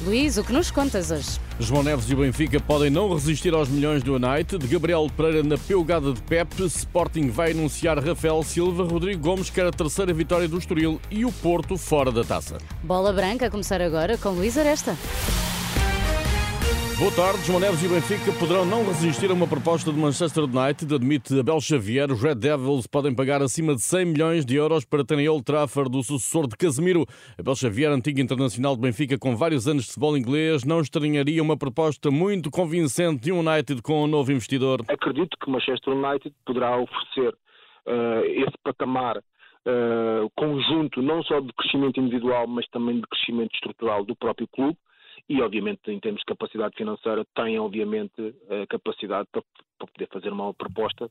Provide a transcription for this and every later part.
Luís, o que nos contas hoje? João Neves e o Benfica podem não resistir aos milhões do United. Gabriel Pereira na peugada de Pep. Sporting vai anunciar Rafael Silva. Rodrigo Gomes quer a terceira vitória do Estoril e o Porto fora da taça. Bola branca a começar agora com Luís Aresta. Boa tarde. João Neves e o Benfica poderão não resistir a uma proposta de Manchester United, admite Abel Xavier. Os Red Devils podem pagar acima de 100 milhões de euros para terem Old Trafford, o sucessor de Casemiro. Abel Xavier, antigo internacional de Benfica com vários anos de futebol inglês, não estranharia uma proposta muito convincente de um United com um novo investidor. Acredito que Manchester United poderá oferecer uh, esse patamar uh, conjunto, não só de crescimento individual, mas também de crescimento estrutural do próprio clube e, obviamente, em termos de capacidade financeira, tem, obviamente, a capacidade para, para poder fazer uma proposta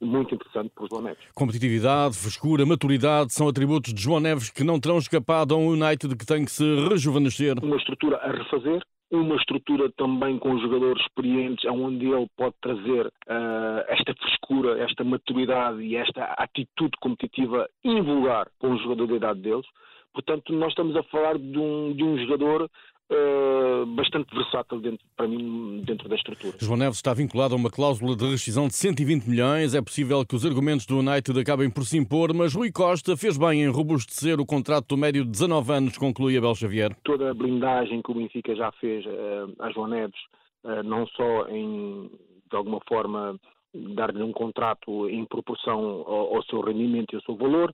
muito interessante para o João Neves. Competitividade, frescura, maturidade são atributos de João Neves que não terão escapado a um United que tem que se rejuvenescer. Uma estrutura a refazer, uma estrutura também com jogadores experientes, onde ele pode trazer uh, esta frescura, esta maturidade e esta atitude competitiva invulgar com o jogador da idade deles. Portanto, nós estamos a falar de um, de um jogador Uh, bastante versátil dentro, para mim dentro da estrutura. João Neves está vinculado a uma cláusula de rescisão de 120 milhões. É possível que os argumentos do United acabem por se impor, mas Rui Costa fez bem em robustecer o contrato do médio de 19 anos, conclui Abel Xavier. Toda a blindagem que o Benfica já fez uh, a João Neves, uh, não só em, de alguma forma, dar-lhe um contrato em proporção ao, ao, seu rendimento e ao seu valor,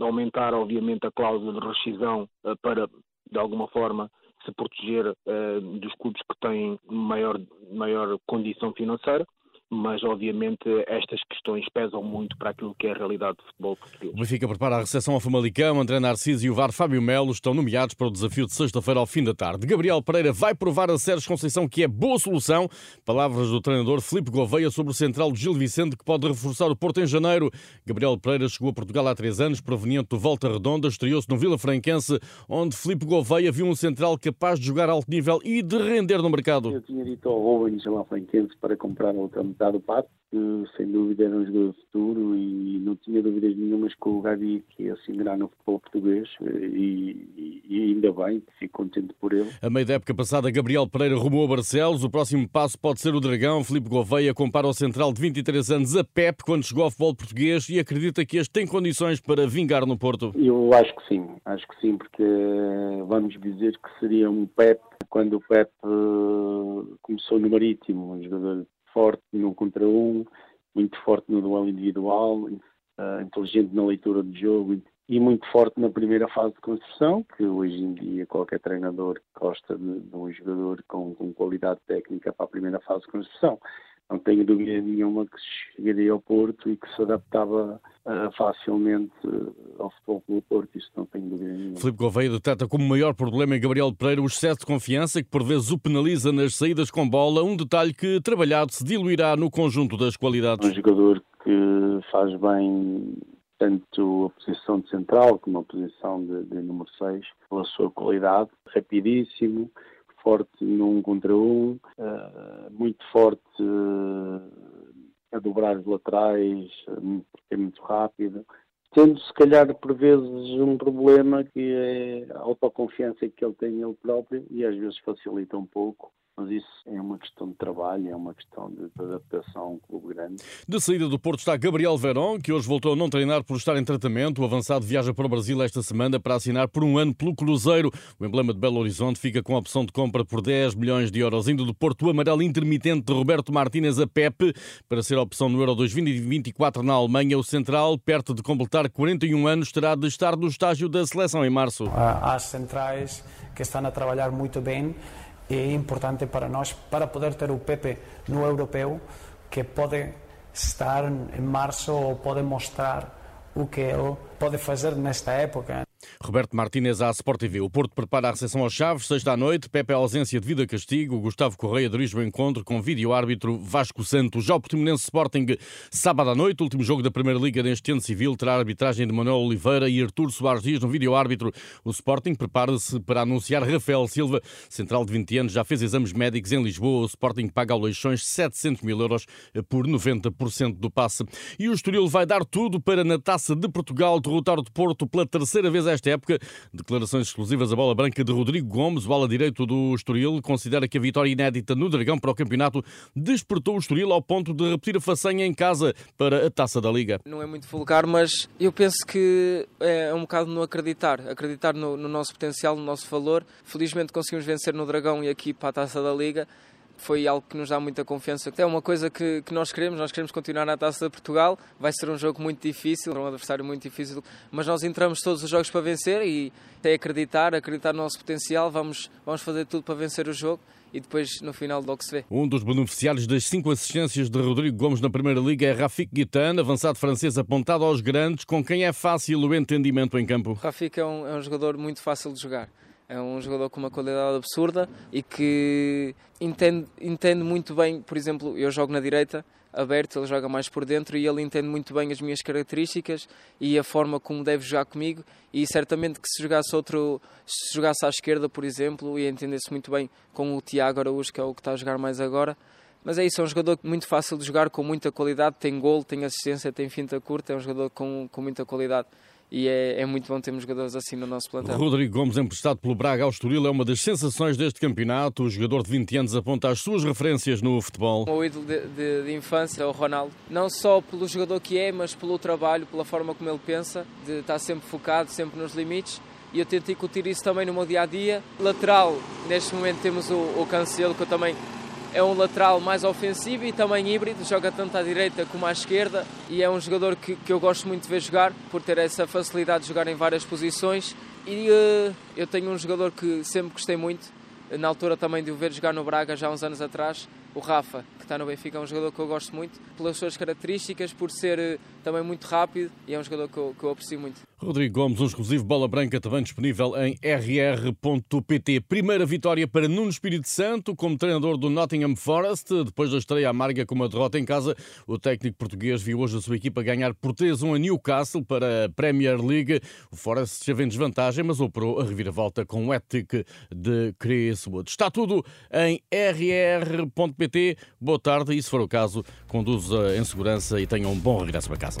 aumentar, obviamente, a cláusula de rescisão para, de alguma forma, se proteger uh, dos clubes que têm maior, maior condição financeira, mas obviamente estas questões pesam muito para aquilo que é a realidade do futebol português. O Benfica prepara a recepção ao Famalicão. André Narciso e o VAR Fábio Melo estão nomeados para o desafio de sexta-feira ao fim da tarde. Gabriel Pereira vai provar a Sérgio Conceição que é boa solução. Palavras do treinador Filipe Gouveia sobre o central de Gil Vicente que pode reforçar o Porto em janeiro. Gabriel Pereira chegou a Portugal há três anos, proveniente do Volta Redonda, estreou-se no Vila Franquense, onde Filipe Gouveia viu um central capaz de jogar alto nível e de render no mercado. Eu tinha dito ao Rubens lá Franquense para comprar outra do pato, que sem dúvida era um jogador de futuro e não tinha dúvidas nenhumas que o Gabi que ia se ingrar no futebol português e, e, ainda bem, fico contente por ele. A meio da época passada, Gabriel Pereira rumou a Barcelos. O próximo passo pode ser o Dragão. Filipe Gouveia compara o central de 23 anos a Pep quando chegou ao futebol português e acredita que este tem condições para vingar no Porto. Eu acho que sim, acho que sim, porque vamos dizer que seria um Pep quando o Pep uh, começou no Marítimo, um jogador forte no contra um, muito forte no duelo individual, uh, inteligente na leitura do jogo e muito forte na primeira fase de construção, que hoje em dia qualquer treinador gosta de, de um jogador com, com qualidade técnica para a primeira fase de construção não tenho dúvida nenhuma que chegaria ao Porto e que se adaptava uh, facilmente uh, ao futebol pelo Porto, isso não tenho dúvida nenhuma. Filipe Gouveia detecta como maior problema em Gabriel Pereira o excesso de confiança que por vezes o penaliza nas saídas com bola, um detalhe que trabalhado se diluirá no conjunto das qualidades. Um jogador que faz bem tanto a posição de central como a posição de, de número 6 pela sua qualidade, rapidíssimo, forte num contra um, uh, muito forte uh, a dobrar os laterais, porque é muito rápido. Tendo, se calhar, por vezes, um problema que é a autoconfiança que ele tem ele próprio e às vezes facilita um pouco mas isso é uma questão de trabalho, é uma questão de, adaptação a um clube grande. De saída do Porto está Gabriel Verón, que hoje voltou a não treinar por estar em tratamento. O avançado viaja para o Brasil esta semana para assinar por um ano pelo Cruzeiro. O emblema de Belo Horizonte fica com a opção de compra por 10 milhões de euros. Indo do Porto, o amarelo intermitente de Roberto Martínez a Pepe para ser a opção no Euro 2024 na Alemanha. O central, perto de completar 41 anos, terá de estar no estágio da seleção em março. As centrais que estão a trabalhar muito bem é importante para nós para poder ter o Pepe no europeu que pode estar em março ou pode mostrar o que ele pode fazer nesta época. Roberto Martínez à Sport TV. O Porto prepara a recepção aos Chaves, sexta à noite. Pepe ausência devido a castigo. Gustavo Correia dirige o encontro com vídeo-árbitro Vasco Santos. Já o Portimonense Sporting, sábado à noite, último jogo da Primeira Liga deste ano civil, terá a arbitragem de Manuel Oliveira e Artur Soares Dias no vídeo-árbitro. O Sporting prepara-se para anunciar Rafael Silva, central de 20 anos, já fez exames médicos em Lisboa. O Sporting paga ao Leixões 700 mil euros por 90% do passe. E o Estoril vai dar tudo para, na Taça de Portugal, derrotar o Porto pela terceira vez esta época. Declarações exclusivas da bola branca de Rodrigo Gomes, o ala direito do Estoril, considera que a vitória inédita no Dragão para o campeonato despertou o Estoril ao ponto de repetir a façanha em casa para a Taça da Liga. Não é muito vulgar, mas eu penso que é um bocado no acreditar, acreditar no, no nosso potencial, no nosso valor. Felizmente conseguimos vencer no Dragão e aqui para a Taça da Liga foi algo que nos dá muita confiança. É uma coisa que, que nós queremos, nós queremos continuar na Taça de Portugal. Vai ser um jogo muito difícil, um adversário muito difícil, mas nós entramos todos os jogos para vencer e é acreditar, acreditar no nosso potencial. Vamos, vamos fazer tudo para vencer o jogo e depois no final logo se vê. Um dos beneficiários das cinco assistências de Rodrigo Gomes na Primeira Liga é Rafik Guitane, avançado francês apontado aos grandes, com quem é fácil o entendimento em campo. Rafik é um, é um jogador muito fácil de jogar. É um jogador com uma qualidade absurda e que entende, entende muito bem, por exemplo, eu jogo na direita, aberto, ele joga mais por dentro e ele entende muito bem as minhas características e a forma como deve jogar comigo e certamente que se jogasse outro, se jogasse à esquerda, por exemplo, ia entender-se muito bem com o Tiago Araújo, que é o que está a jogar mais agora. Mas é isso, é um jogador muito fácil de jogar, com muita qualidade, tem gol, tem assistência, tem finta curta, é um jogador com, com muita qualidade e é, é, muito bom termos jogadores assim no nosso plantel. Rodrigo Gomes, emprestado pelo Braga ao Estoril, é uma das sensações deste campeonato. O jogador de 20 anos aponta as suas referências no futebol. O ídolo de, de, de, infância é o Ronaldo, não só pelo jogador que é, mas pelo trabalho, pela forma como ele pensa, de estar sempre focado, sempre nos limites. E eu tento incutir isso também no meu dia a dia. Lateral, neste momento temos o, o Cancelo, que eu também é um lateral mais ofensivo e também híbrido, joga tanto à direita como à esquerda e é um jogador que, que eu gosto muito de ver jogar por ter essa facilidade de jogar em várias posições. E uh, eu tenho um jogador que sempre gostei muito, na altura também de o ver jogar no Braga já há uns anos atrás, o Rafa, que está no Benfica, é um jogador que eu gosto muito, pelas suas características, por ser uh, também muito rápido e é um jogador que eu, que eu aprecio muito. Rodrigo Gomes, um exclusivo Bola Branca também disponível em rr.pt. Primeira vitória para Nuno Espírito Santo como treinador do Nottingham Forest. Depois da estreia amarga com uma derrota em casa, o técnico português viu hoje a sua equipa ganhar por 3-1 a Newcastle para a Premier League. O Forest esteve em desvantagem, mas operou a reviravolta com o ético de Chris Wood. Está tudo em rr.pt. Boa tarde e, se for o caso, conduza em segurança e tenha um bom regresso para casa.